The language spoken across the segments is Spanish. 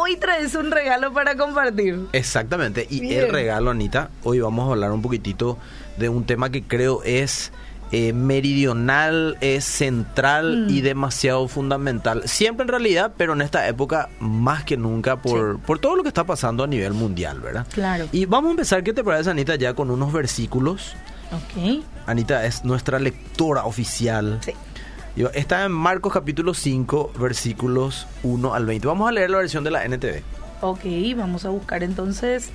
hoy traes un regalo para compartir. Exactamente. Y Bien. el regalo, Anita, hoy vamos a hablar un poquitito de un tema que creo es eh, meridional, es central Mm. y demasiado fundamental. Siempre en realidad, pero en esta época más que nunca por, por todo lo que está pasando a nivel mundial, ¿verdad? Claro. Y vamos a empezar, ¿qué te parece, Anita? Ya con unos versículos. Ok. Anita es nuestra lectora oficial. Sí. Está en Marcos capítulo 5, versículos 1 al 20. Vamos a leer la versión de la NTV. Ok, vamos a buscar entonces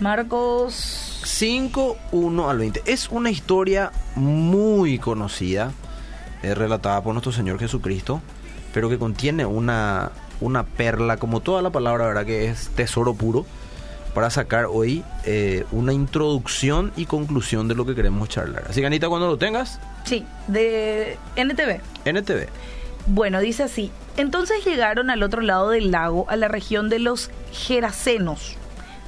Marcos 5, 1 al 20. Es una historia muy conocida, eh, relatada por nuestro Señor Jesucristo, pero que contiene una, una perla, como toda la palabra, ¿verdad? Que es tesoro puro, para sacar hoy eh, una introducción y conclusión de lo que queremos charlar. Así que Anita, cuando lo tengas, Sí, de NTV. NTV. Bueno, dice así. Entonces llegaron al otro lado del lago, a la región de los Gerasenos,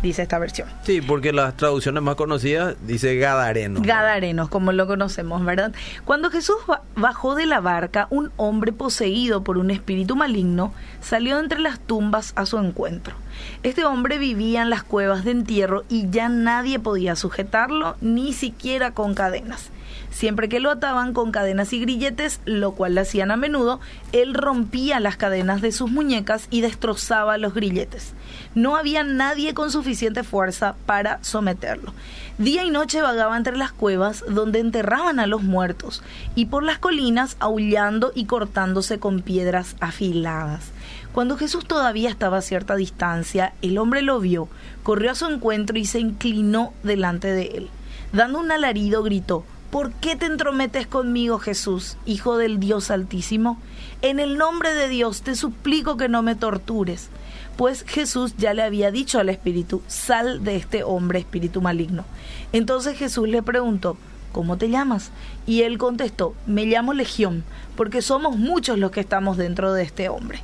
dice esta versión. Sí, porque las traducciones más conocidas dice Gadareno. Gadarenos, como lo conocemos, ¿verdad? Cuando Jesús ba- bajó de la barca, un hombre poseído por un espíritu maligno salió entre las tumbas a su encuentro. Este hombre vivía en las cuevas de entierro y ya nadie podía sujetarlo, ni siquiera con cadenas. Siempre que lo ataban con cadenas y grilletes, lo cual lo hacían a menudo, él rompía las cadenas de sus muñecas y destrozaba los grilletes. No había nadie con suficiente fuerza para someterlo. Día y noche vagaba entre las cuevas donde enterraban a los muertos y por las colinas aullando y cortándose con piedras afiladas. Cuando Jesús todavía estaba a cierta distancia, el hombre lo vio, corrió a su encuentro y se inclinó delante de él. Dando un alarido gritó, ¿Por qué te entrometes conmigo, Jesús, Hijo del Dios Altísimo? En el nombre de Dios te suplico que no me tortures. Pues Jesús ya le había dicho al espíritu, sal de este hombre, espíritu maligno. Entonces Jesús le preguntó, ¿cómo te llamas? Y él contestó, me llamo Legión, porque somos muchos los que estamos dentro de este hombre.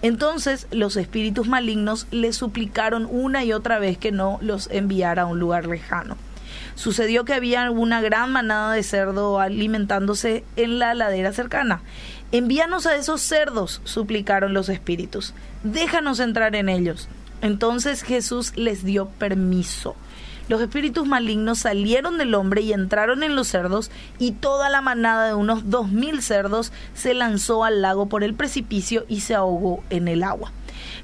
Entonces los espíritus malignos le suplicaron una y otra vez que no los enviara a un lugar lejano. Sucedió que había una gran manada de cerdo alimentándose en la ladera cercana. Envíanos a esos cerdos, suplicaron los espíritus. Déjanos entrar en ellos. Entonces Jesús les dio permiso. Los espíritus malignos salieron del hombre y entraron en los cerdos, y toda la manada de unos dos mil cerdos se lanzó al lago por el precipicio y se ahogó en el agua.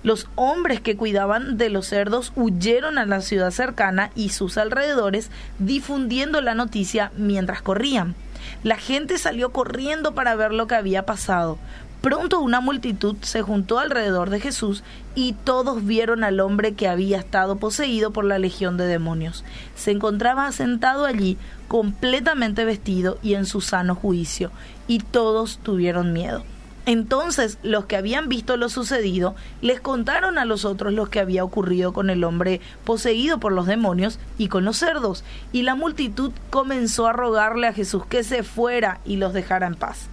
Los hombres que cuidaban de los cerdos huyeron a la ciudad cercana y sus alrededores, difundiendo la noticia mientras corrían. La gente salió corriendo para ver lo que había pasado. Pronto una multitud se juntó alrededor de Jesús y todos vieron al hombre que había estado poseído por la legión de demonios. Se encontraba sentado allí, completamente vestido y en su sano juicio, y todos tuvieron miedo. Entonces los que habían visto lo sucedido les contaron a los otros lo que había ocurrido con el hombre poseído por los demonios y con los cerdos, y la multitud comenzó a rogarle a Jesús que se fuera y los dejara en paz.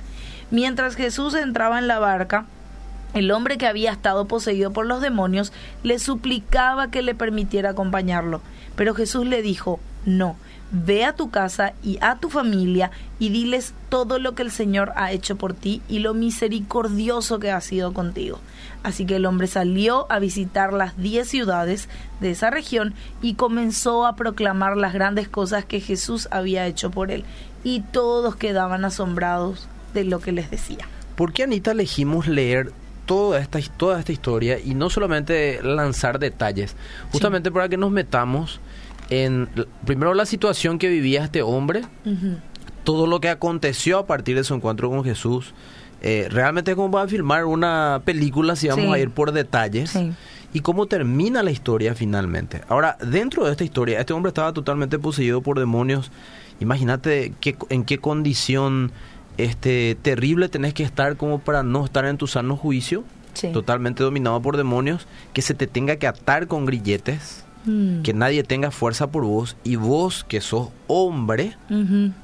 Mientras Jesús entraba en la barca, el hombre que había estado poseído por los demonios le suplicaba que le permitiera acompañarlo, pero Jesús le dijo, no, ve a tu casa y a tu familia y diles todo lo que el Señor ha hecho por ti y lo misericordioso que ha sido contigo. Así que el hombre salió a visitar las diez ciudades de esa región y comenzó a proclamar las grandes cosas que Jesús había hecho por él, y todos quedaban asombrados de lo que les decía. ¿Por qué, Anita, elegimos leer toda esta, toda esta historia y no solamente lanzar detalles? Justamente para que nos metamos en, primero, la situación que vivía este hombre, todo lo que aconteció a partir de su encuentro con Jesús. Eh, realmente es como para filmar una película si vamos Sí. a ir por detalles. Sí. Y cómo termina la historia finalmente. Ahora, dentro de esta historia, este hombre estaba totalmente poseído por demonios. Imagínate qué, en qué condición este terrible tenés que estar como para no estar en tu sano juicio, Sí. totalmente dominado por demonios, que se te tenga que atar con grilletes, Mm. que nadie tenga fuerza por vos y vos que sos hombre.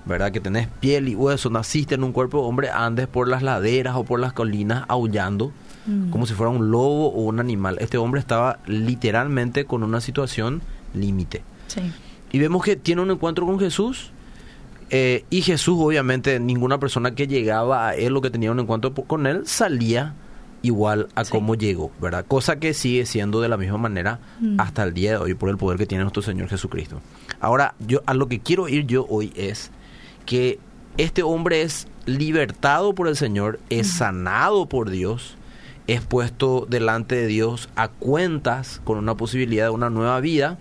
¿verdad? Que tenés piel y hueso, naciste en un cuerpo de hombre, andes por las laderas o por las colinas aullando Mm. como si fuera un lobo o un animal. Este hombre estaba literalmente con una situación límite. Sí. Y vemos que tiene un encuentro con Jesús. eh, y Jesús, obviamente, ninguna persona que llegaba a él o que tenía un encuentro con él salía igual a Sí. cómo llegó, ¿verdad? Cosa que sigue siendo de la misma manera Mm. hasta el día de hoy por el poder que tiene nuestro Señor Jesucristo. Ahora, yo a lo que quiero ir yo hoy es que este hombre es libertado por el Señor, es sanado por Dios, es puesto delante de Dios a cuentas con una posibilidad de una nueva vida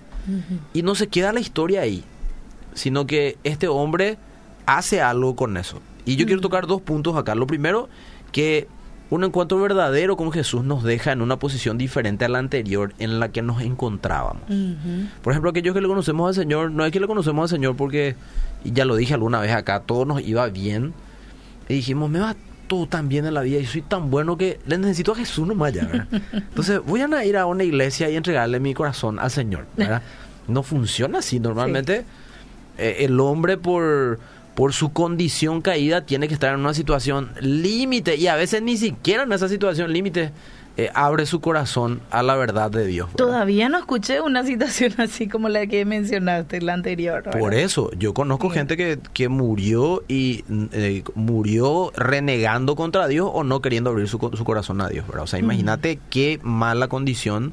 y no se queda la historia ahí, sino que este hombre hace algo con eso. Y yo quiero tocar dos puntos acá. Lo primero, que un encuentro verdadero con Jesús nos deja en una posición diferente a la anterior en la que nos encontrábamos. Por ejemplo, aquellos que le conocemos al Señor, no es que le conocemos al Señor porque, y ya lo dije alguna vez acá, todo nos iba bien. Y dijimos, me va todo tan bien en la vida y soy tan bueno que le necesito a Jesús nomás ya, ¿verdad? Entonces voy a ir a una iglesia y entregarle mi corazón al Señor, ¿verdad? No funciona así. Normalmente eh, el hombre por, por su condición caída tiene que estar en una situación límite y a veces ni siquiera en esa situación límite eh, abre su corazón a la verdad de Dios. ¿verdad? Todavía no escuché una situación así como la que mencionaste, la anterior. ¿verdad? Por eso, yo conozco gente que, que murió y eh, murió renegando contra Dios o no queriendo abrir su, su corazón a Dios, ¿verdad? O sea, imagínate qué mala condición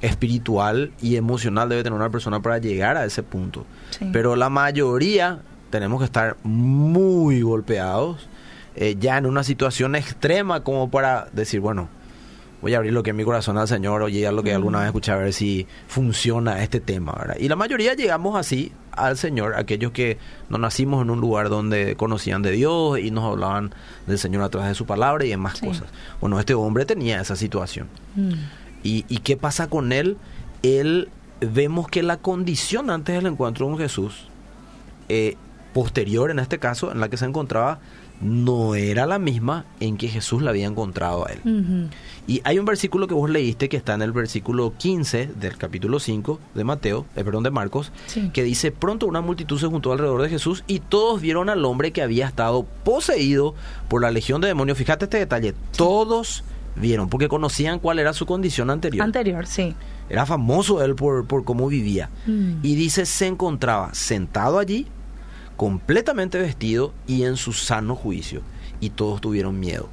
espiritual y emocional debe tener una persona para llegar a ese punto. Sí. Pero la mayoría tenemos que estar muy golpeados, eh, ya en una situación extrema como para decir, bueno, voy a abrir lo que es mi corazón al Señor, oye, a lo que alguna vez escuché a ver si funciona este tema, ¿verdad? Y la mayoría llegamos así al Señor, aquellos que no nacimos en un lugar donde conocían de Dios y nos hablaban del Señor a través de su palabra y demás Sí. cosas. Bueno, este hombre tenía esa situación. Mm. ¿Y, ¿Y qué pasa con él? Él vemos que la condición antes del encuentro con Jesús, eh, posterior en este caso, en la que se encontraba, no era la misma en que Jesús la había encontrado a él. Y hay un versículo que vos leíste que está en el versículo 15 del capítulo 5 de Mateo, eh, perdón, de Marcos, Sí. que dice, pronto una multitud se juntó alrededor de Jesús y todos vieron al hombre que había estado poseído por la legión de demonios. Fíjate este detalle, todos vieron, porque conocían cuál era su condición anterior. Anterior, sí. Era famoso él por, por cómo vivía. Mm. Y dice, se encontraba sentado allí, completamente vestido y en su sano juicio. Y todos tuvieron miedo.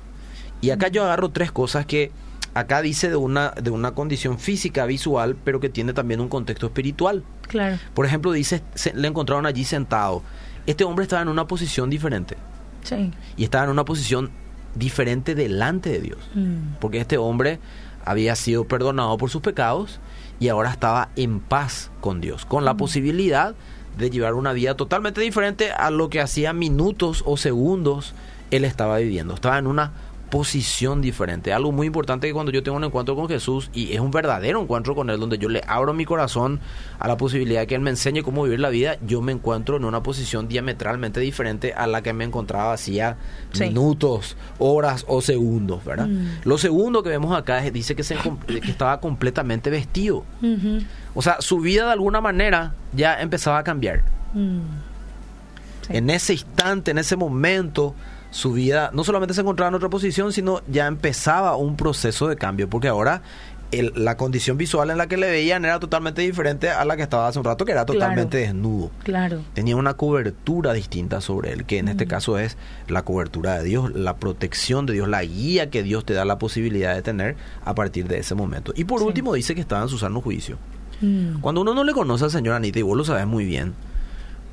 Y acá yo agarro tres cosas que acá dice de una, de una condición física, visual, pero que tiene también un contexto espiritual. Claro. Por ejemplo, dice, se- le encontraron allí sentado. Este hombre estaba en una posición diferente. Sí. Y estaba en una posición diferente delante de Dios. Mm. Porque este hombre había sido perdonado por sus pecados y ahora estaba en paz con Dios, con la posibilidad de llevar una vida totalmente diferente a lo que hacía minutos o segundos él estaba viviendo. Estaba en una posición diferente. Algo muy importante que cuando yo tengo un encuentro con Jesús y es un verdadero encuentro con Él, donde yo le abro mi corazón a la posibilidad de que Él me enseñe cómo vivir la vida, yo me encuentro en una posición diametralmente diferente a la que me encontraba hacía Sí. minutos, horas o segundos, ¿verdad? Mm. Lo segundo que vemos acá es, dice que, se, que estaba completamente vestido. O sea, su vida de alguna manera ya empezaba a cambiar. Mm. Sí. En ese instante, en ese momento, su vida no solamente se encontraba en otra posición, sino ya empezaba un proceso de cambio, porque ahora el- la condición visual en la que le veían era totalmente diferente a la que estaba hace un rato, que era Claro. totalmente desnudo. Claro. Tenía una cobertura distinta sobre él, que en este Mm. caso es la cobertura de Dios, la protección de Dios, la guía que Dios te da la posibilidad de tener a partir de ese momento. Y por Sí. último dice que estaba en su sano juicio. Mm. Cuando uno no le conoce al Señor Anita, y vos lo sabes muy bien,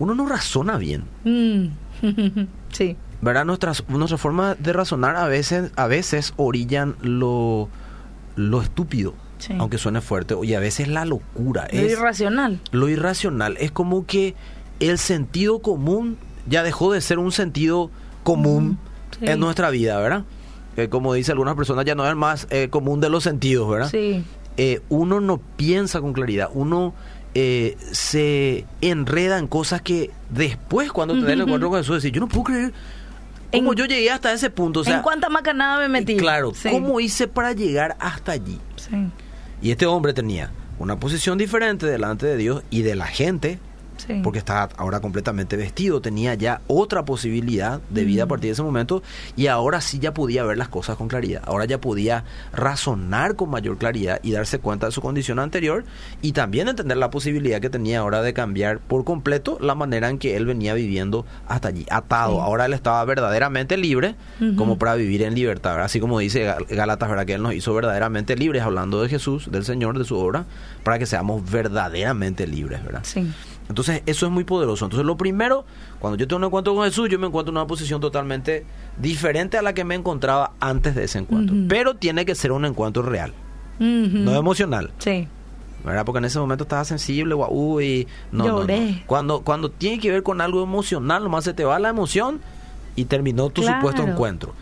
uno no razona bien. Mm. sí. ¿Verdad? Nuestras, nuestra forma de razonar a veces, a veces orillan lo, lo estúpido, Sí. aunque suene fuerte, y a veces la locura. Lo es irracional. lo irracional. Es como que el sentido común ya dejó de ser un sentido común Sí. en nuestra vida, ¿verdad? Eh, como dice algunas personas, ya no es más eh, común de los sentidos, ¿verdad? Sí. eh, uno no piensa con claridad, uno eh, se enreda en cosas que después cuando te den el encuentro con Jesús, decir, yo no puedo creer cómo En- yo llegué hasta ese punto. O sea, ¿En cuánta macanada me metí? claro, Sí. ¿cómo hice para llegar hasta allí? Sí. Y este hombre tenía una posición diferente delante de Dios y de la gente Sí. porque estaba ahora completamente vestido, tenía ya otra posibilidad de vida a partir de ese momento y ahora sí ya podía ver las cosas con claridad, ahora ya podía razonar con mayor claridad y darse cuenta de su condición anterior y también entender la posibilidad que tenía ahora de cambiar por completo la manera en que él venía viviendo hasta allí, atado, Sí. ahora él estaba verdaderamente libre como para vivir en libertad, ¿verdad? así como dice Gal- Gálatas, ¿verdad? que él nos hizo verdaderamente libres hablando de Jesús, del Señor, de su obra, para que seamos verdaderamente libres, ¿verdad? Sí. Entonces, eso es muy poderoso. Entonces, lo primero, cuando yo tengo un encuentro con Jesús, yo me encuentro en una posición totalmente diferente a la que me encontraba antes de ese encuentro. Pero tiene que ser un encuentro real, no emocional. Sí. ¿Verdad? Porque en ese momento estaba sensible, guau, uy, no, no, no. Lloré. Cuando, cuando tiene que ver con algo emocional, nomás se te va la emoción y terminó tu Claro. supuesto encuentro.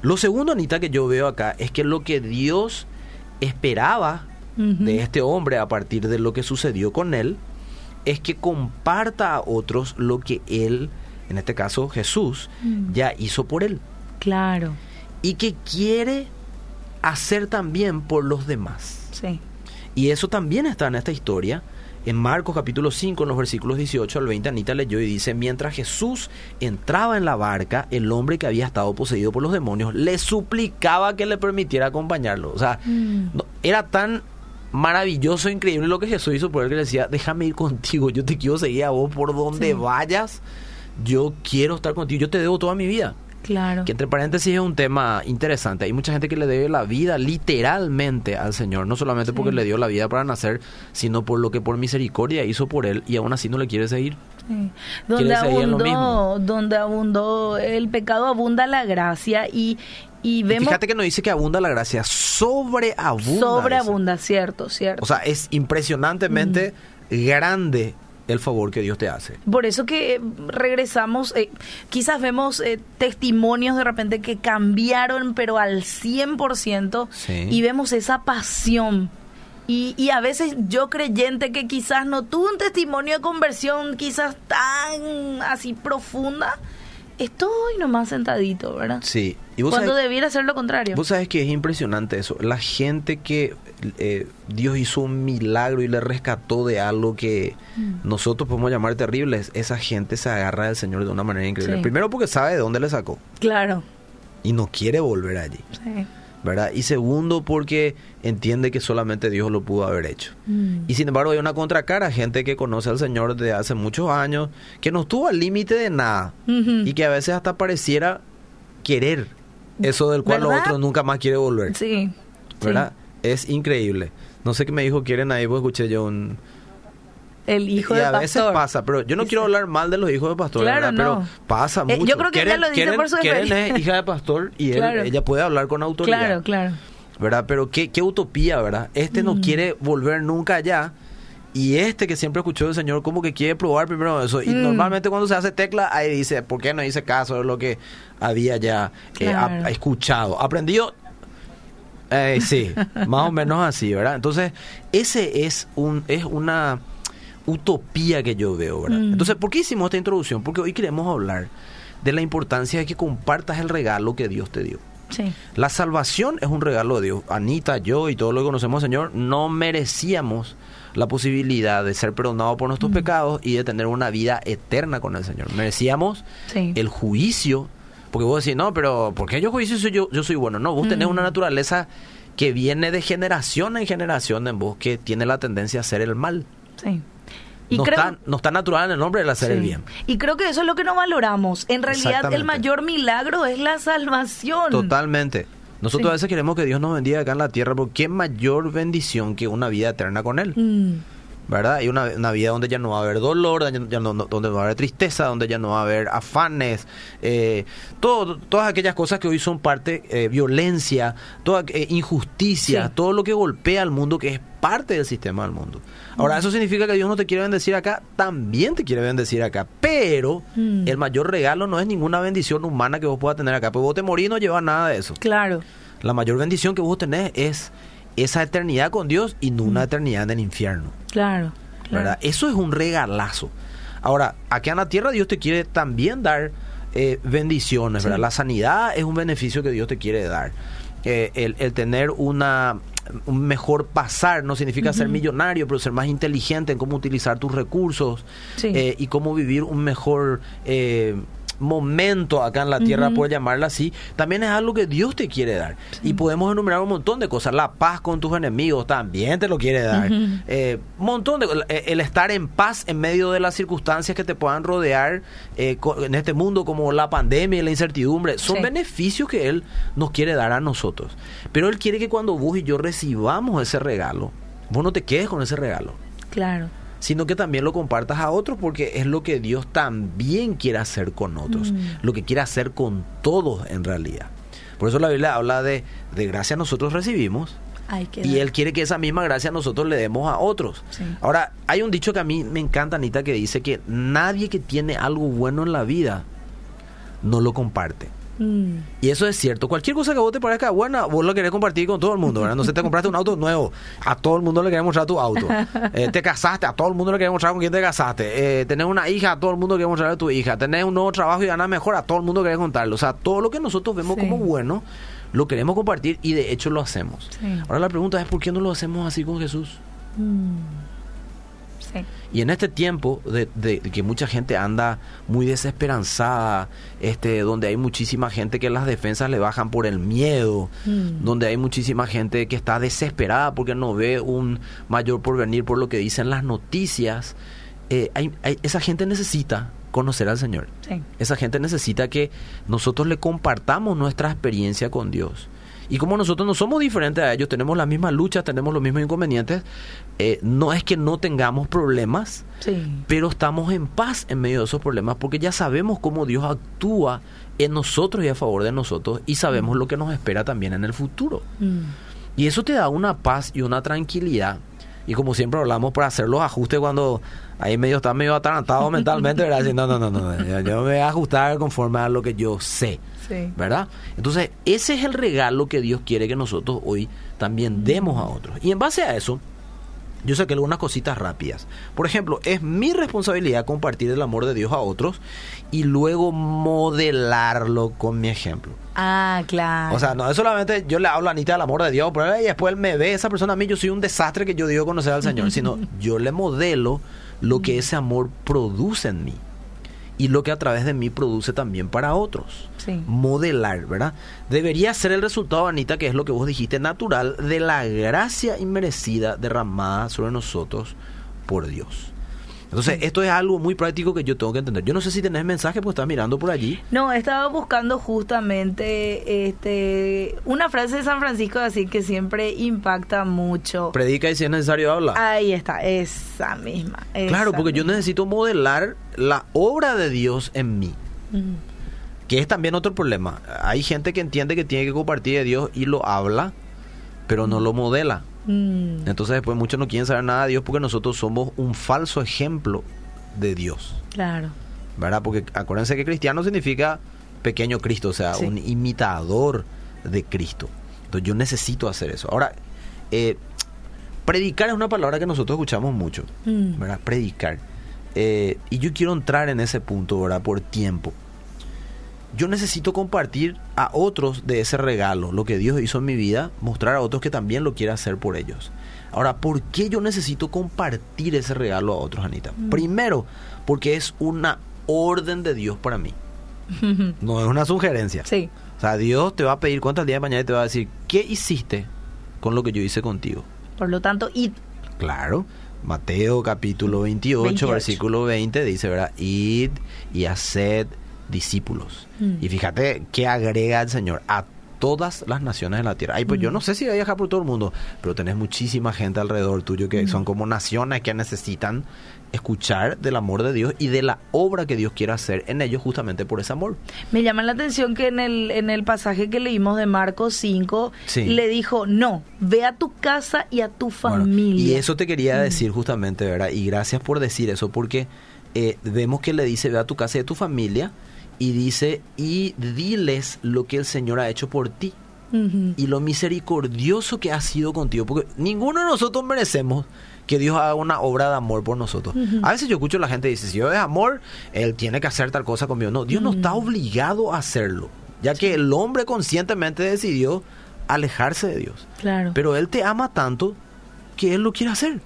Lo segundo, Anita, que yo veo acá es que lo que Dios esperaba de este hombre a partir de lo que sucedió con él es que comparta a otros lo que él, en este caso Jesús, Mm. ya hizo por él Claro. y que quiere hacer también por los demás. Sí. Y eso también está en esta historia. En Marcos capítulo 5, en los versículos 18 al 20, Anita leyó y dice, mientras Jesús entraba en la barca, el hombre que había estado poseído por los demonios le suplicaba que le permitiera acompañarlo. O sea, Mm. no- era tan maravilloso, increíble lo que Jesús hizo por él que le decía, déjame ir contigo, yo te quiero seguir a vos por donde Sí. vayas, yo quiero estar contigo, yo te debo toda mi vida. Claro. Que entre paréntesis es un tema interesante. Hay mucha gente que le debe la vida literalmente al Señor, no solamente Sí. porque le dio la vida para nacer, sino por lo que por misericordia hizo por él y aún así no le quiere seguir. Sí. Donde Quiere seguir en lo abundó, donde abundó el pecado, abunda la gracia y, y Y vemos fíjate que no dice que abunda la gracia, sobreabunda. sobreabunda, cierto, cierto. O sea, es impresionantemente Mm. grande el favor que Dios te hace. Por eso que eh, regresamos, eh, quizás vemos eh, testimonios de repente que cambiaron, pero al 100%, Sí. y vemos esa pasión. Y, y a veces yo creyente que quizás no tuve un testimonio de conversión quizás tan así profunda, estoy nomás sentadito, ¿verdad? Sí. Y vos Cuando sabés- debiera ser lo contrario. Vos sabés que es impresionante eso. La gente que eh, Dios hizo un milagro y le rescató de algo que Mm. nosotros podemos llamar terrible, esa gente se agarra del Señor de una manera increíble. Sí. Primero porque sabe de dónde le sacó Claro. y no quiere volver allí, Sí. ¿Verdad? Y segundo porque entiende que solamente Dios lo pudo haber hecho. Mm. Y sin embargo hay una contracara, gente que conoce al Señor desde hace muchos años, que no estuvo al límite de nada y que a veces hasta pareciera querer eso del cual ¿Verdad? los otros nunca más quiere volver. Sí. ¿verdad? Es increíble. No sé qué me dijo quieren ahí, pues escuché yo un... El hijo y del a veces pastor. pasa, pero yo no quiero hablar mal de los hijos de pastor, Claro, ¿verdad? no. Pero pasa Eh, mucho. yo creo que ella lo dice Keren- por su Keren experiencia. es hija de pastor y él- Claro. ella puede hablar con autoridad. Claro, claro. ¿Verdad? Pero qué, qué utopía, ¿verdad? Este no Mm. quiere volver nunca allá. Y este que siempre escuchó del Señor, como que quiere probar primero eso. Y Mm. normalmente cuando se hace tecla, ahí dice, ¿por qué no hice caso de lo que había ya eh, escuchado? Aprendido, eh, sí, más o menos así, ¿verdad? Entonces, ese es un es una utopía que yo veo, ¿verdad? Mm. Entonces, ¿por qué hicimos esta introducción? Porque hoy queremos hablar de la importancia de que compartas el regalo que Dios te dio. Sí. La salvación es un regalo de Dios. Anita, yo y todos los que conocemos Señor no merecíamos la posibilidad de ser perdonados por nuestros pecados y de tener una vida eterna con el Señor. Merecíamos Sí. el juicio, porque vos decís, no, pero ¿por qué yo juicio si yo, yo soy bueno? No, vos tenés Mm. una naturaleza que viene de generación en generación en vos, que tiene la tendencia a hacer el mal. Sí. Y no, creo, está, no está natural en el hombre el hacer el bien. Y creo que eso es lo que no valoramos. En realidad, el mayor milagro es la salvación. Totalmente. Nosotros Sí. a veces queremos que Dios nos bendiga acá en la tierra, porque qué mayor bendición que una vida eterna con Él. Mm, ¿verdad? Y una, una vida donde ya no va a haber dolor, donde ya no, no- donde no va a haber tristeza, donde ya no va a haber afanes, eh, todo, todas aquellas cosas que hoy son parte, eh, violencia, toda eh, injusticia, Sí. todo lo que golpea al mundo, que es parte del sistema del mundo. Ahora, ¿eso significa que Dios no te quiere bendecir acá? También te quiere bendecir acá, pero Mm. el mayor regalo no es ninguna bendición humana que vos puedas tener acá, porque vos te morís y no llevas nada de eso. claro. La mayor bendición que vos tenés es esa eternidad con Dios y no una eternidad en el infierno. Claro. claro. ¿verdad? Eso es un regalazo. Ahora, aquí en la tierra Dios te quiere también dar eh, bendiciones, Sí. ¿verdad? La sanidad es un beneficio que Dios te quiere dar. Eh, el, el tener una un mejor pasar, no significa ser millonario, pero ser más inteligente en cómo utilizar tus recursos Sí. eh, y cómo vivir un mejor momento acá en la tierra, por llamarla así, también es algo que Dios te quiere dar. Y podemos enumerar un montón de cosas. La paz con tus enemigos también te lo quiere dar. Eh, montón de cosas. Eh, El estar en paz en medio de las circunstancias que te puedan rodear eh, en este mundo, como la pandemia y la incertidumbre, son Sí. beneficios que Él nos quiere dar a nosotros. Pero Él quiere que cuando vos y yo recibamos ese regalo, vos no te quedes con ese regalo Claro. Sino que también lo compartas a otros porque es lo que Dios también quiere hacer con otros, lo que quiere hacer con todos en realidad. Por eso la Biblia habla de, de gracia nosotros recibimos y. Él quiere que esa misma gracia nosotros le demos a otros. Sí. Ahora, hay un dicho que a mí me encanta, Anita, que dice que nadie que tiene algo bueno en la vida no lo comparte. Mm, Y eso es cierto. Cualquier cosa que vos te parezca buena, vos lo querés compartir con todo el mundo, ¿verdad? No sé, te compraste un auto nuevo, a todo el mundo le querés mostrar tu auto. Eh, te casaste, a todo el mundo le querés mostrar con quién te casaste. Eh, tenés una hija, a todo el mundo le querés mostrar a tu hija. Tenés un nuevo trabajo y ganas mejor, a todo el mundo querés contarlo. O sea, todo lo que nosotros vemos Sí. como bueno, lo queremos compartir y de hecho lo hacemos. Sí. Ahora la pregunta es, ¿por qué no lo hacemos así con Jesús? Sí. Y en este tiempo de, de- de que mucha gente anda muy desesperanzada, este, donde hay muchísima gente que las defensas le bajan por el miedo, Mm. donde hay muchísima gente que está desesperada porque no ve un mayor porvenir por lo que dicen las noticias, eh, hay- hay- esa gente necesita conocer al Señor. Sí. Esa gente necesita que nosotros le compartamos nuestra experiencia con Dios. Y como nosotros no somos diferentes a ellos, tenemos las mismas luchas, tenemos los mismos inconvenientes, eh, no es que no tengamos problemas, Sí. pero estamos en paz en medio de esos problemas porque ya sabemos cómo Dios actúa en nosotros y a favor de nosotros y sabemos lo que nos espera también en el futuro. Mm, Y eso te da una paz y una tranquilidad. Y como siempre hablamos para hacer los ajustes cuando ahí medio está medio atarantado mentalmente, no, no, no, no, yo me voy a ajustar conforme a lo que yo sé, Sí. ¿verdad? Entonces, ese es el regalo que Dios quiere que nosotros hoy también demos a otros. Y en base a eso, yo saqué algunas cositas rápidas. Por ejemplo, es mi responsabilidad compartir el amor de Dios a otros y luego modelarlo con mi ejemplo. Ah, claro. O sea, no es solamente yo le hablo a Anita del amor de Dios, pero y después él me ve, esa persona a mí, yo soy un desastre que yo digo conocer al Señor, sino yo le modelo lo que ese amor produce en mí y lo que a través de mí produce también para otros. Sí. Modelar, ¿verdad? Debería ser el resultado, Anita, que es lo que vos dijiste, natural de la gracia inmerecida derramada sobre nosotros por Dios. Entonces, esto es algo muy práctico que yo tengo que entender. Yo no sé si tenés mensaje, pues estás mirando por allí. No, estaba buscando justamente este una frase de San Francisco así que siempre impacta mucho. Predica y si es necesario habla. Ahí está, esa misma. Claro, porque yo necesito modelar la obra de Dios en mí. Que es también otro problema. Hay gente que entiende que tiene que compartir de Dios y lo habla, pero no lo modela. Mm, Entonces después muchos no quieren saber nada de Dios porque nosotros somos un falso ejemplo de Dios. claro. ¿Verdad? Porque acuérdense que cristiano significa pequeño Cristo, o sea, Sí. un imitador de Cristo. Entonces yo necesito hacer eso. Ahora, eh, predicar es una palabra que nosotros escuchamos mucho. Mm, ¿verdad? Predicar. Eh, y yo quiero entrar en ese punto, ¿verdad? Por tiempo. Yo necesito compartir a otros de ese regalo, lo que Dios hizo en mi vida, mostrar a otros que también lo quiere hacer por ellos. Ahora, ¿por qué yo necesito compartir ese regalo a otros, Anita? Primero, porque es una orden de Dios para mí. No es una sugerencia. Sí. O sea, Dios te va a pedir cuentas el día de mañana y te va a decir, ¿qué hiciste con lo que yo hice contigo? Por lo tanto, y Claro. Mateo capítulo 28, 28. versículo 20 dice, ¿verdad? Id y haced discípulos. Mm. Y fíjate que agrega el Señor a todas las naciones de la tierra. Ay, pues yo no sé si voy a viajar por todo el mundo, pero tenés muchísima gente alrededor tuyo que son como naciones que necesitan escuchar del amor de Dios y de la obra que Dios quiere hacer en ellos justamente por ese amor. me llama la atención que en el, en el pasaje que leímos de Marcos 5, Sí. le dijo, no, ve a tu casa y a tu Bueno, familia. y eso te quería decir justamente, ¿verdad? Y gracias por decir eso, porque eh, vemos que le dice, ve a tu casa y a tu familia, y dice, y diles lo que el Señor ha hecho por ti, y lo misericordioso que ha sido contigo, porque ninguno de nosotros merecemos que Dios haga una obra de amor por nosotros. A veces yo escucho a la gente dice, si Dios es amor, Él tiene que hacer tal cosa conmigo. No, Dios no está obligado a hacerlo, ya que el hombre conscientemente decidió alejarse de Dios. Claro. Pero Él te ama tanto que Él lo quiere hacer.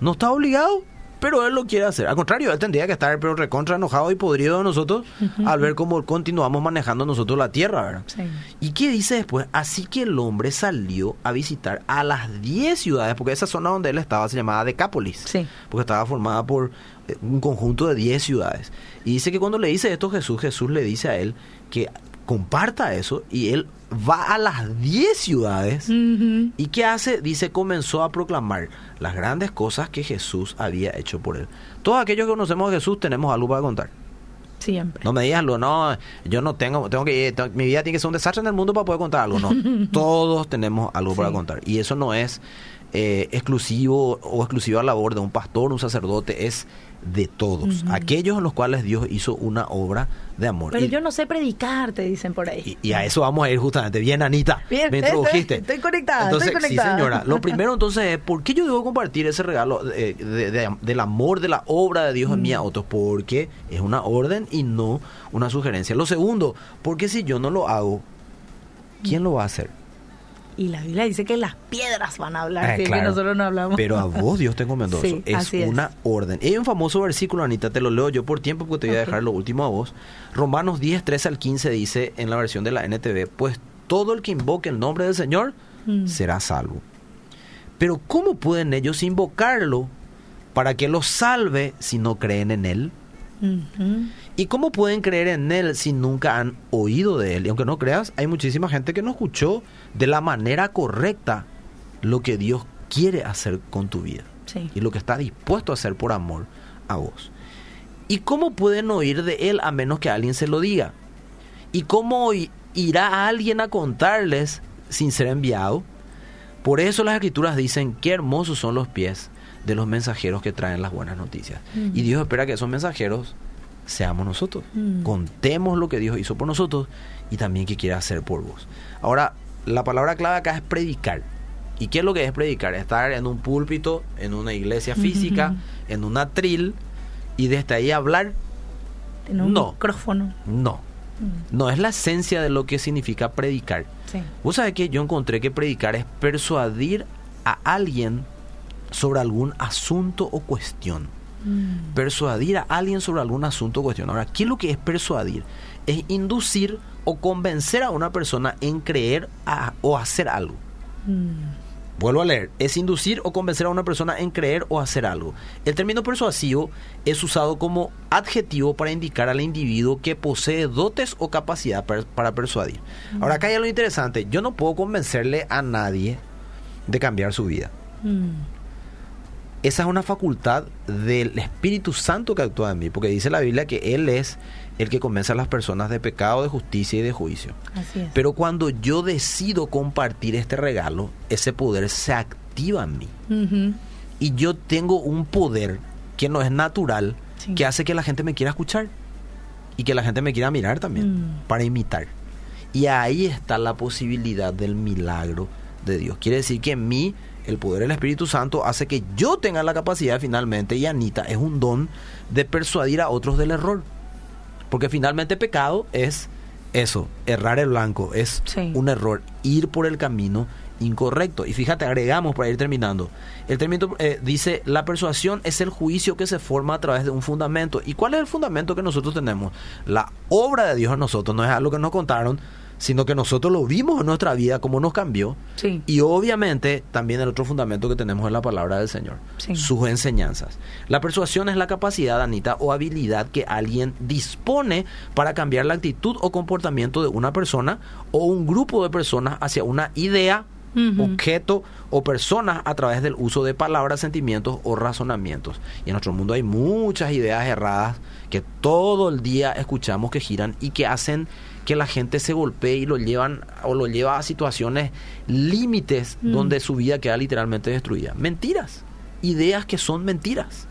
No está obligado, pero Él lo quiere hacer. Al contrario, Él tendría que estar pero recontra enojado y podrido de nosotros al ver cómo continuamos manejando nosotros la tierra, ¿verdad? Sí. ¿Y qué dice después? Así que el hombre salió a visitar a las 10 ciudades, porque esa zona donde él estaba se llamaba Decápolis, Sí. porque estaba formada por eh, un conjunto de 10 ciudades. Y dice que cuando le dice esto Jesús, Jesús le dice a él que comparta eso y él va a las 10 ciudades. ¿Y qué hace? Dice, comenzó a proclamar las grandes cosas que Jesús había hecho por él. Todos aquellos que conocemos a Jesús tenemos algo para contar. Siempre. No me digas lo, no, yo no tengo, tengo que, tengo- mi vida tiene que ser un desastre en el mundo para poder contar algo. No, todos tenemos algo para contar. Y eso no es eh, exclusivo o exclusiva labor de un pastor, un sacerdote, es de todos. Aquellos en los cuales Dios hizo una obra de amor. Pero y, yo no sé predicar, te dicen por ahí. y- y a eso vamos a ir justamente. Bien, Anita, Bien, me introdujiste. estoy- estoy conectada, Entonces, estoy conectada. Sí, señora. Lo primero entonces es, ¿por qué yo debo compartir ese regalo de- de- del amor, de la obra de Dios en Mm. mí a otros? Porque es una orden y no una sugerencia. Lo segundo, porque si yo no lo hago, ¿quién lo va a hacer? Y la Biblia dice que las piedras van a hablar, Eh, si es que nosotros no hablamos. Pero a vos Dios te encomendó eso. Es así es. una orden. Y hay un famoso versículo, Anita, te lo leo yo por tiempo porque te voy a dejar lo último a vos. Romanos 10, 13 al 15 dice en la versión de la NTV, pues todo el que invoque el nombre del Señor Mm. será salvo. Pero ¿cómo pueden ellos invocarlo para que los salve si no creen en Él? ¿Y cómo pueden creer en Él si nunca han oído de Él? Y aunque no creas, hay muchísima gente que no escuchó de la manera correcta lo que Dios quiere hacer con tu vida Sí. y lo que está dispuesto a hacer por amor a vos. ¿Y cómo pueden oír de Él a menos que alguien se lo diga? ¿Y cómo irá alguien a contarles sin ser enviado? Por eso las escrituras dicen qué hermosos son los pies de los mensajeros que traen las buenas noticias. Y Dios espera que esos mensajeros seamos nosotros. Mm. Contemos lo que Dios hizo por nosotros y también que quiere hacer por vos. Ahora, la palabra clave acá es predicar. ¿Y qué es lo que es predicar? Estar en un púlpito, en una iglesia física, en un atril y desde ahí hablar. Tiene un No. micrófono. No. No es la esencia de lo que significa predicar. Sí. Vos sabés que yo encontré que predicar es persuadir a alguien sobre algún asunto o cuestión. Mm. Persuadir a alguien sobre algún asunto o cuestión. Ahora, ¿qué es lo que es persuadir? Es inducir o convencer a una persona en creer a- o hacer algo. Mm. Vuelvo a leer, es inducir o convencer a una persona en creer o hacer algo. El término persuasivo es usado como adjetivo para indicar al individuo que posee dotes o capacidad per- para persuadir. Ahora acá hay algo interesante, yo no puedo convencerle a nadie de cambiar su vida. Mm. Esa es una facultad del Espíritu Santo que actúa en mí, porque dice la Biblia que Él es el que convence a las personas de pecado, de justicia y de juicio. Así es. Pero cuando yo decido compartir este regalo, ese poder se activa en mí. Y yo tengo un poder que no es natural, Sí. que hace que la gente me quiera escuchar y que la gente me quiera mirar también, Mm. para imitar. Y ahí está la posibilidad del milagro de Dios. Quiere decir que en mí el poder del Espíritu Santo hace que yo tenga la capacidad finalmente, y Anita es un don de persuadir a otros del error. Porque finalmente pecado es eso, errar el blanco, es Sí. un error, ir por el camino incorrecto. Y fíjate, agregamos para ir terminando. El término eh, dice, la persuasión es el juicio que se forma a través de un fundamento. ¿Y cuál es el fundamento que nosotros tenemos? La obra de Dios en nosotros, no es algo que nos contaron, sino que nosotros lo vimos en nuestra vida, cómo nos cambió. Sí. Y obviamente también el otro fundamento que tenemos es la palabra del Señor, Sí. sus enseñanzas. La persuasión es la capacidad, Anita, o habilidad que alguien dispone para cambiar la actitud o comportamiento de una persona o un grupo de personas hacia una idea, objeto o personas a través del uso de palabras, sentimientos o razonamientos. Y en nuestro mundo hay muchas ideas erradas que todo el día escuchamos que giran y que hacen que la gente se golpee y lo llevan o lo lleva a situaciones límites Mm. donde su vida queda literalmente destruida. Mentiras, ideas que son mentiras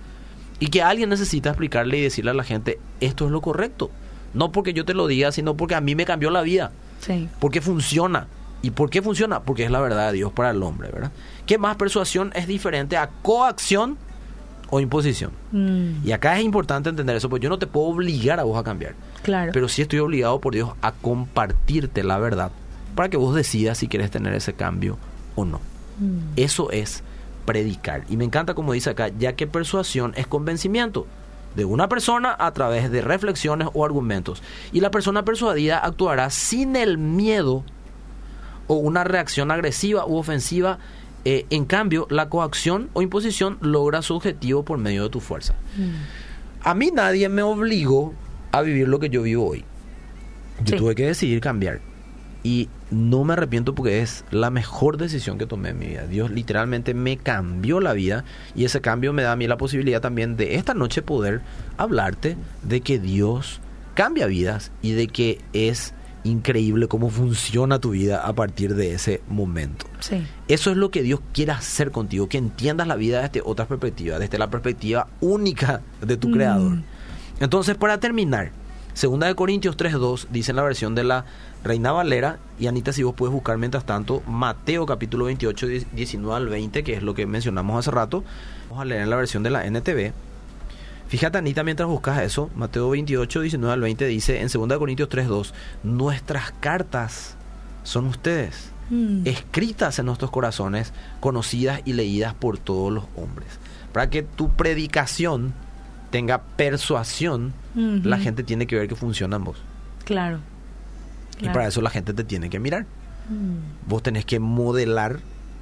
y que alguien necesita explicarle y decirle a la gente esto es lo correcto. No porque yo te lo diga, sino porque a mí me cambió la vida Sí. porque funciona. ¿Y por qué funciona? Porque es la verdad de Dios para el hombre, ¿verdad? ¿Qué más persuasión es diferente a coacción o imposición? Mm. Y acá es importante entender eso, porque yo no te puedo obligar a vos a cambiar. Claro. Pero sí estoy obligado por Dios a compartirte la verdad para que vos decidas si quieres tener ese cambio o no. Mm. Eso es predicar. Y me encanta como dice acá, ya que persuasión es convencimiento de una persona a través de reflexiones o argumentos. Y la persona persuadida actuará sin el miedo o una reacción agresiva u ofensiva. Eh, en cambio, la coacción o imposición logra su objetivo por medio de tu fuerza. Mm. A mí nadie me obligó a vivir lo que yo vivo hoy. Yo Sí. tuve que decidir cambiar. Y no me arrepiento porque es la mejor decisión que tomé en mi vida. Dios literalmente me cambió la vida y ese cambio me da a mí la posibilidad también de esta noche poder hablarte de que Dios cambia vidas y de que es increíble cómo funciona tu vida a partir de ese momento. Sí. Eso es lo que Dios quiere hacer contigo, que entiendas la vida desde otra perspectiva, desde la perspectiva única de tu Mm. creador. Entonces, para terminar, Segunda de Corintios 3.2 dice en la versión de la Reina Valera, y Anita, si vos puedes buscar mientras tanto, Mateo capítulo 28, 19 al 20, que es lo que mencionamos hace rato, vamos a leer en la versión de la NTV. Fíjate, Anita, mientras buscas eso, Mateo 28, 19 al 20 dice en 2 de Corintios 3.2, nuestras cartas son ustedes Mm. escritas en nuestros corazones, conocidas y leídas por todos los hombres. Para que tu predicación tenga persuasión, la gente tiene que ver que funciona en vos. Claro. Y para eso la gente te tiene que mirar. Mm. Vos tenés que modelar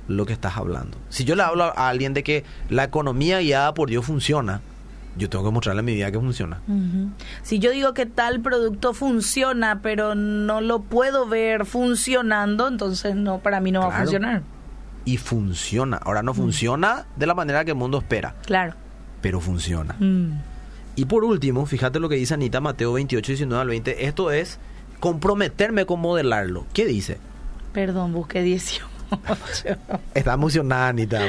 lo que estás hablando. Si yo le hablo a alguien de que la economía guiada por Dios funciona, yo tengo que mostrarle en mi vida que funciona. Si yo digo que tal producto funciona, pero no lo puedo ver funcionando, entonces no, para mí no va a funcionar. Y funciona. Ahora Mm. no funciona de la manera que el mundo espera, Claro. pero funciona. Mm. Y por último, fíjate lo que dice Anita Mateo 28, 19 al 20. Esto es comprometerme con modelarlo. ¿Qué dice? Perdón, busqué 18. Está emocionada Anita.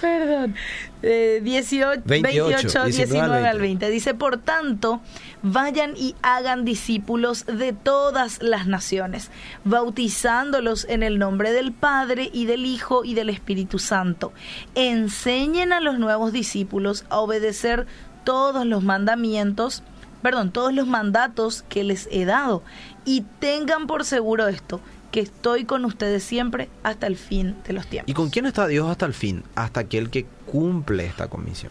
Perdón. Eh, 18, 28, 28, 19, 19 al 20. Dice, por tanto, vayan y hagan discípulos de todas las naciones, bautizándolos en el nombre del Padre y del Hijo y del Espíritu Santo. Enseñen a los nuevos discípulos a obedecer todos los mandamientos, perdón, todos los mandatos que les he dado. Y tengan por seguro esto, que estoy con ustedes siempre hasta el fin de los tiempos. ¿Y con quién está Dios hasta el fin? Hasta aquel que cumple esta comisión.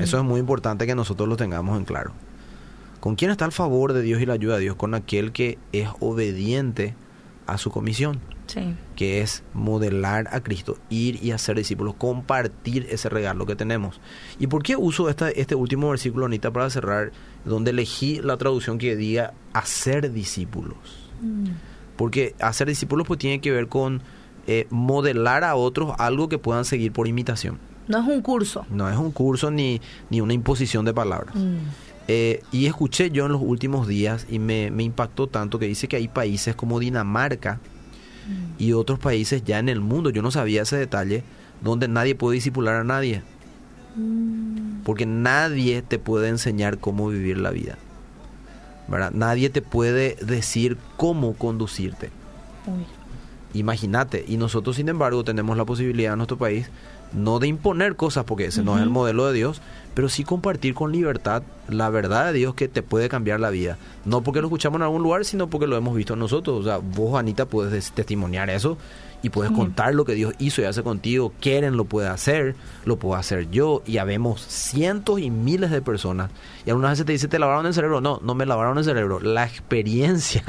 Eso es muy importante que nosotros lo tengamos en claro. ¿Con quién está el favor de Dios y la ayuda de Dios? Con aquel que es obediente a su comisión, Sí. que es modelar a Cristo, ir y hacer discípulos, compartir ese regalo que tenemos. ¿Y por qué uso esta, este último versículo, Anita, para cerrar, donde elegí la traducción que diga hacer discípulos? Mm. Porque hacer discípulos pues tiene que ver con eh, modelar a otros algo que puedan seguir por imitación. No es un curso. No es un curso ni, ni una imposición de palabras. Mm. Eh, y escuché yo en los últimos días y me, me impactó tanto que dice que hay países como Dinamarca y otros países ya en el mundo, yo no sabía ese detalle, donde nadie puede disipular a nadie. Mm. Porque nadie te puede enseñar cómo vivir la vida. ¿Verdad? Nadie te puede decir cómo conducirte. Imagínate, y nosotros sin embargo tenemos la posibilidad en nuestro país no de imponer cosas, porque ese no es el modelo de Dios, pero sí compartir con libertad la verdad de Dios que te puede cambiar la vida. No porque lo escuchamos en algún lugar, sino porque lo hemos visto nosotros. O sea, vos, Anita, puedes des- testimoniar eso y puedes contar lo que Dios hizo y hace contigo. Quieren, lo puede hacer, lo puedo hacer yo. Y habemos cientos y miles de personas. Y algunas veces te dice, ¿te lavaron el cerebro? No, no me lavaron el cerebro. La experiencia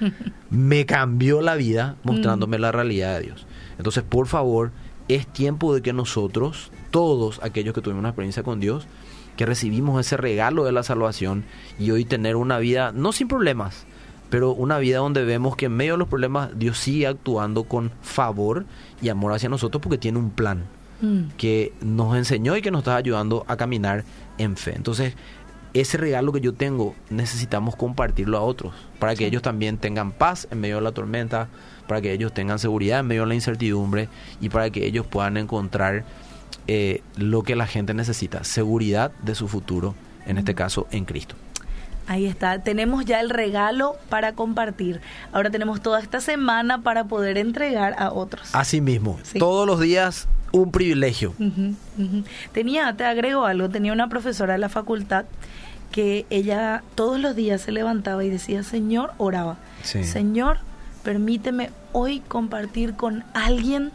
me cambió la vida mostrándome la realidad de Dios. Entonces, por favor, es tiempo de que nosotros, todos aquellos que tuvimos una experiencia con Dios, que recibimos ese regalo de la salvación y hoy tener una vida, no sin problemas, pero una vida donde vemos que en medio de los problemas Dios sigue actuando con favor y amor hacia nosotros porque tiene un plan Mm. que nos enseñó y que nos está ayudando a caminar en fe. Entonces, ese regalo que yo tengo necesitamos compartirlo a otros para que Sí. ellos también tengan paz en medio de la tormenta, para que ellos tengan seguridad en medio de la incertidumbre y para que ellos puedan encontrar eh, lo que la gente necesita, seguridad de su futuro, en este caso en Cristo. Ahí está, tenemos ya el regalo para compartir. Ahora tenemos toda esta semana para poder entregar a otros. Así mismo, Sí. todos los días un privilegio. Tenía, te agrego algo, tenía una profesora de la facultad que ella todos los días se levantaba y decía, Señor, oraba, Sí. Señor, permíteme hoy compartir con alguien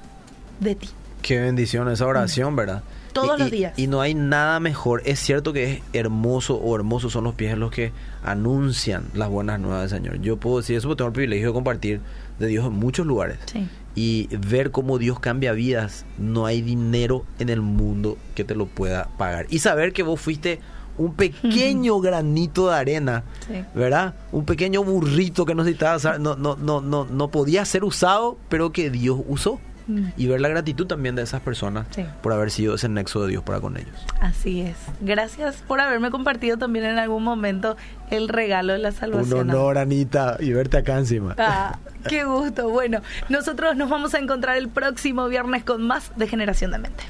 de ti. Qué bendición esa oración, ¿verdad? Todos Y- los días. Y no hay nada mejor. Es cierto que es hermoso o hermosos son los pies los que anuncian las buenas nuevas del Señor. Yo puedo decir eso porque tengo el privilegio de compartir de Dios en muchos lugares. Sí. Y ver cómo Dios cambia vidas. No hay dinero en el mundo que te lo pueda pagar. Y saber que vos fuiste un pequeño granito de arena, Sí. ¿verdad? Un pequeño burrito que no necesitaba no, no, no, no, no podía ser usado, pero que Dios usó. Mm. Y ver la gratitud también de esas personas Sí. por haber sido ese nexo de Dios para con ellos. Así es. Gracias por haberme compartido también en algún momento el regalo de la salvación. Anita, y verte acá encima. Ah, qué gusto. Bueno, nosotros nos vamos a encontrar el próximo viernes con más de Generación de Mente.